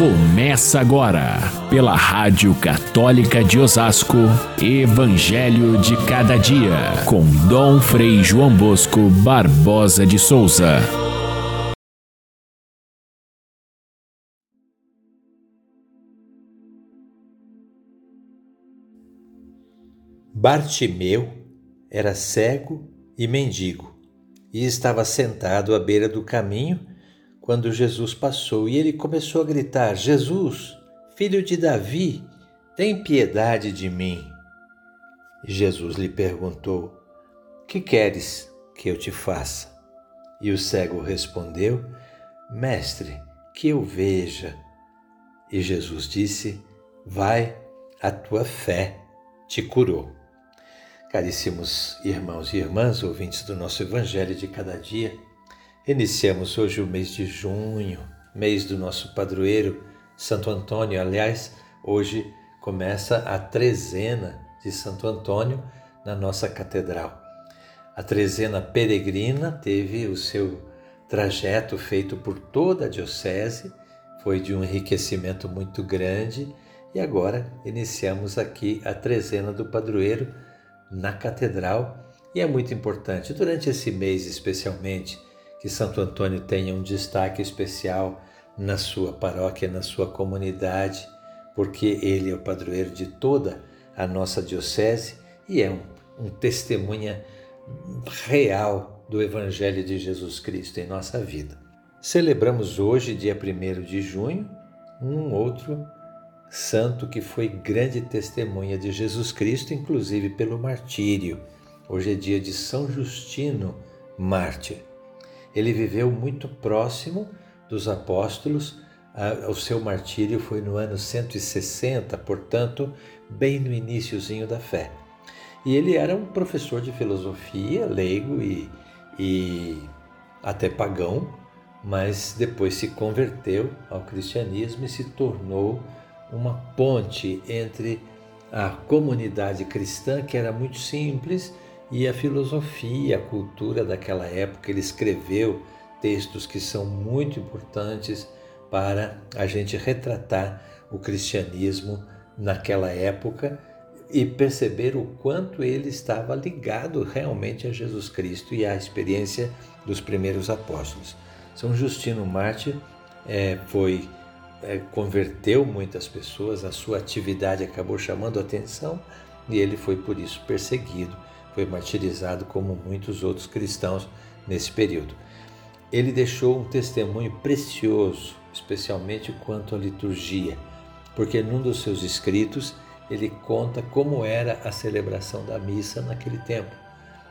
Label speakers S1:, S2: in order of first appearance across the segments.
S1: Começa agora, pela Rádio Católica de Osasco, Evangelho de Cada Dia, com Dom Frei João Bosco Barbosa de Souza.
S2: Bartimeu era cego e mendigo e estava sentado à beira do caminho quando Jesus passou e ele começou a gritar: Jesus, filho de Davi, tem piedade de mim. Jesus lhe perguntou: Que queres que eu te faça? E o cego respondeu: Mestre, que eu veja. E Jesus disse: Vai, a tua fé te curou. Caríssimos irmãos e irmãs, ouvintes do nosso Evangelho de cada dia, Iniciamos hoje o mês de junho, mês do nosso padroeiro Santo Antônio. Aliás, hoje começa a trezena de Santo Antônio na nossa catedral. A trezena peregrina teve o seu trajeto feito por toda a diocese, foi de um enriquecimento muito grande e agora iniciamos aqui a trezena do padroeiro na catedral e é muito importante durante esse mês especialmente que Santo Antônio tenha um destaque especial na sua paróquia, na sua comunidade, porque ele é o padroeiro de toda a nossa diocese e é um, um testemunha real do Evangelho de Jesus Cristo em nossa vida. Celebramos hoje, dia 1 de junho, um outro santo que foi grande testemunha de Jesus Cristo, inclusive pelo martírio. Hoje é dia de São Justino, mártir. Ele viveu muito próximo dos apóstolos. O seu martírio foi no ano 160, portanto, bem no iníciozinho da fé. E ele era um professor de filosofia, leigo e, e até pagão, mas depois se converteu ao cristianismo e se tornou uma ponte entre a comunidade cristã, que era muito simples, e a filosofia, a cultura daquela época. Ele escreveu textos que são muito importantes para a gente retratar o cristianismo naquela época e perceber o quanto ele estava ligado realmente a Jesus Cristo e à experiência dos primeiros apóstolos. São Justino Mártir é, foi é, converteu muitas pessoas, a sua atividade acabou chamando atenção e ele foi por isso perseguido foi martirizado como muitos outros cristãos nesse período. Ele deixou um testemunho precioso, especialmente quanto à liturgia, porque num dos seus escritos ele conta como era a celebração da missa naquele tempo.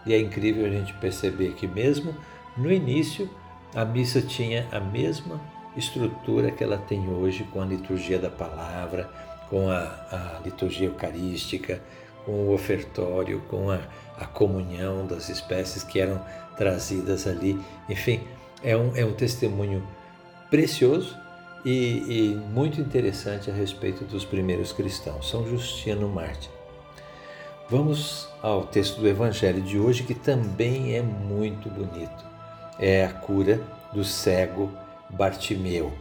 S2: E é incrível a gente perceber que, mesmo no início, a missa tinha a mesma estrutura que ela tem hoje com a liturgia da palavra, com a, a liturgia eucarística, com o ofertório, com a, a comunhão das espécies que eram trazidas ali. Enfim, é um, é um testemunho precioso e, e muito interessante a respeito dos primeiros cristãos. São Justino Mártir. Vamos ao texto do Evangelho de hoje, que também é muito bonito. É a cura do cego Bartimeu.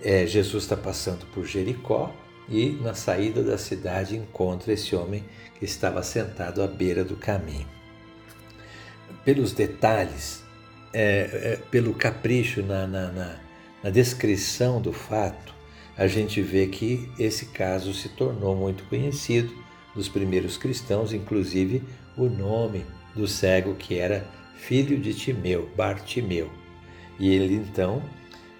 S2: É, Jesus está passando por Jericó e, na saída da cidade, encontra esse homem que estava sentado à beira do caminho. Pelos detalhes, é, é, pelo capricho na, na, na, na descrição do fato, a gente vê que esse caso se tornou muito conhecido dos primeiros cristãos, inclusive o nome do cego que era filho de Timeu, Bartimeu. E ele então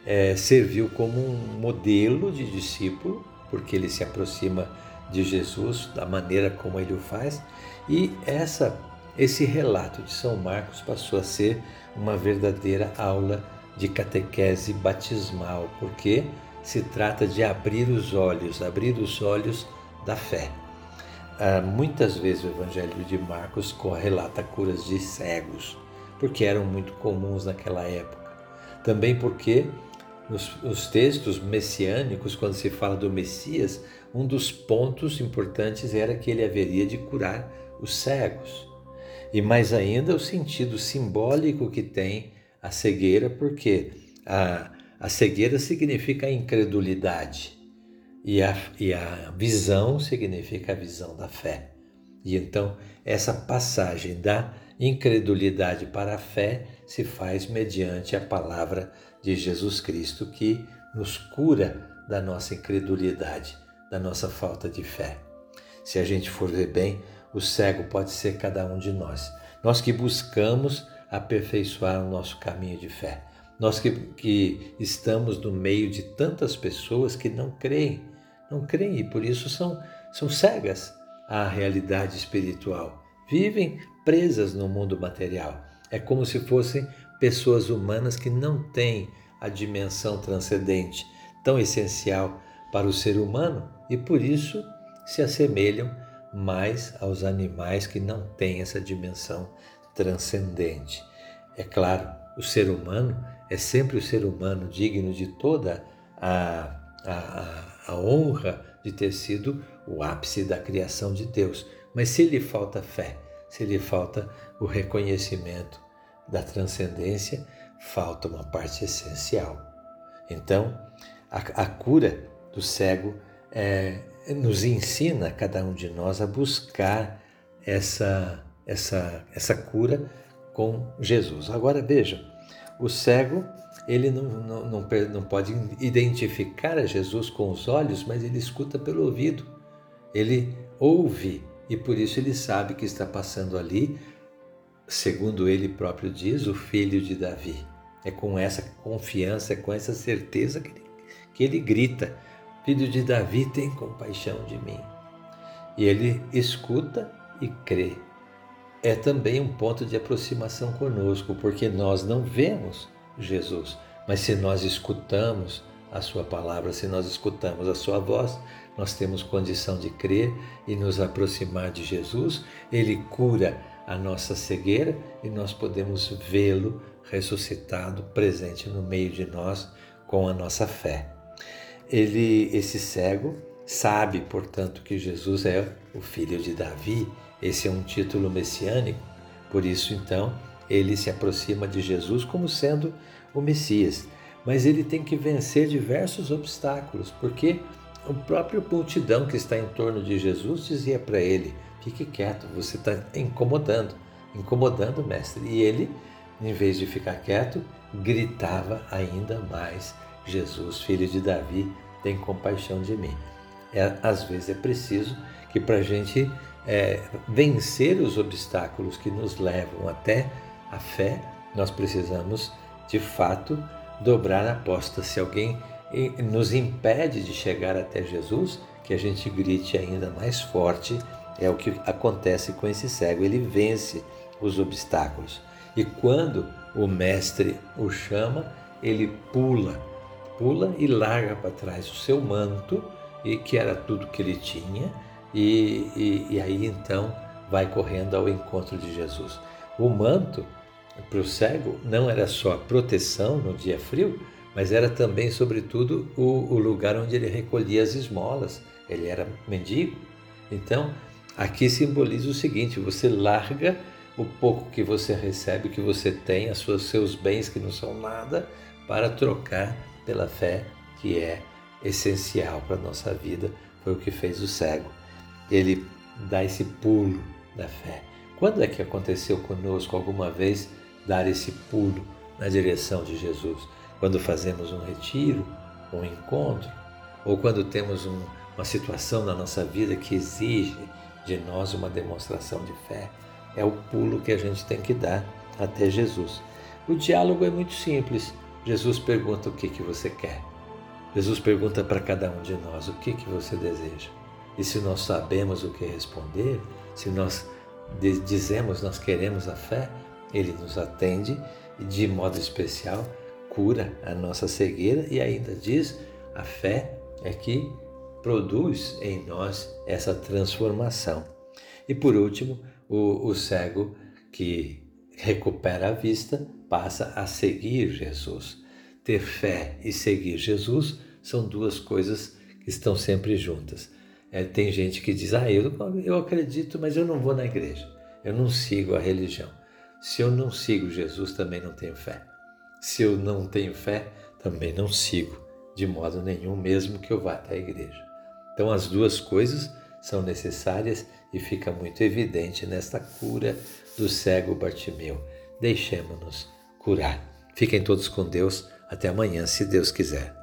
S2: é, serviu como um modelo de discípulo, porque ele se aproxima de Jesus, da maneira como ele o faz, e essa esse relato de São Marcos passou a ser uma verdadeira aula de catequese batismal, porque se trata de abrir os olhos, abrir os olhos da fé. Ah, muitas vezes o Evangelho de Marcos relata curas de cegos, porque eram muito comuns naquela época. Também porque nos, nos textos messiânicos, quando se fala do Messias, um dos pontos importantes era que ele haveria de curar os cegos. E mais ainda o sentido simbólico que tem a cegueira, porque a, a cegueira significa a incredulidade e a, e a visão significa a visão da fé. E então, essa passagem da incredulidade para a fé se faz mediante a palavra de Jesus Cristo que nos cura da nossa incredulidade, da nossa falta de fé. Se a gente for ver bem, o cego pode ser cada um de nós. Nós que buscamos aperfeiçoar o nosso caminho de fé. Nós que, que estamos no meio de tantas pessoas que não creem, não creem e por isso são, são cegas à realidade espiritual. Vivem presas no mundo material. É como se fossem pessoas humanas que não têm a dimensão transcendente tão essencial para o ser humano e por isso se assemelham mais aos animais que não têm essa dimensão transcendente. É claro, o ser humano é sempre o ser humano digno de toda a, a, a honra de ter sido o ápice da criação de Deus. Mas se lhe falta fé, se lhe falta o reconhecimento da transcendência, falta uma parte essencial. Então, a, a cura do cego é, nos ensina, cada um de nós, a buscar essa, essa, essa cura com Jesus. Agora veja, o cego ele não, não, não, não pode identificar a Jesus com os olhos, mas ele escuta pelo ouvido. Ele ouve e por isso ele sabe que está passando ali, segundo ele próprio diz, o filho de Davi. É com essa confiança, é com essa certeza que ele, que ele grita: Filho de Davi, tem compaixão de mim. E ele escuta e crê. É também um ponto de aproximação conosco, porque nós não vemos Jesus, mas se nós escutamos a Sua palavra, se nós escutamos a Sua voz, nós temos condição de crer e nos aproximar de Jesus. Ele cura a nossa cegueira e nós podemos vê-lo ressuscitado, presente no meio de nós com a nossa fé. Ele, esse cego, sabe, portanto, que Jesus é o filho de Davi. Esse é um título messiânico. Por isso, então, ele se aproxima de Jesus como sendo o Messias. Mas ele tem que vencer diversos obstáculos, porque o próprio multidão que está em torno de Jesus dizia para ele: fique quieto, você está incomodando, incomodando o mestre. E ele, em vez de ficar quieto, gritava ainda mais: Jesus, filho de Davi, tem compaixão de mim. É, às vezes é preciso que para a gente é, vencer os obstáculos que nos levam até a fé, nós precisamos de fato dobrar a aposta. Se alguém nos impede de chegar até Jesus, que a gente grite ainda mais forte. É o que acontece com esse cego, ele vence os obstáculos. E quando o mestre o chama, ele pula, pula e larga para trás o seu manto, e que era tudo que ele tinha, e, e, e aí então vai correndo ao encontro de Jesus. O manto para o cego não era só proteção no dia frio, mas era também, sobretudo, o, o lugar onde ele recolhia as esmolas. Ele era mendigo. Então, aqui simboliza o seguinte: você larga o pouco que você recebe, que você tem, os seus bens que não são nada, para trocar pela fé que é essencial para a nossa vida. Foi o que fez o cego. Ele dá esse pulo da fé. Quando é que aconteceu conosco alguma vez dar esse pulo na direção de Jesus? quando fazemos um retiro, um encontro, ou quando temos um, uma situação na nossa vida que exige de nós uma demonstração de fé, é o pulo que a gente tem que dar até Jesus. O diálogo é muito simples. Jesus pergunta o que, que você quer. Jesus pergunta para cada um de nós o que, que você deseja. E se nós sabemos o que responder, se nós dizemos nós queremos a fé, ele nos atende e de modo especial cura a nossa cegueira e ainda diz: a fé é que produz em nós essa transformação. E por último, o, o cego que recupera a vista passa a seguir Jesus. Ter fé e seguir Jesus são duas coisas que estão sempre juntas. É, tem gente que diz: Ah, eu, eu acredito, mas eu não vou na igreja, eu não sigo a religião. Se eu não sigo Jesus, também não tenho fé. Se eu não tenho fé, também não sigo de modo nenhum, mesmo que eu vá até a igreja. Então, as duas coisas são necessárias e fica muito evidente nesta cura do cego Bartimeu. Deixemos-nos curar. Fiquem todos com Deus. Até amanhã, se Deus quiser.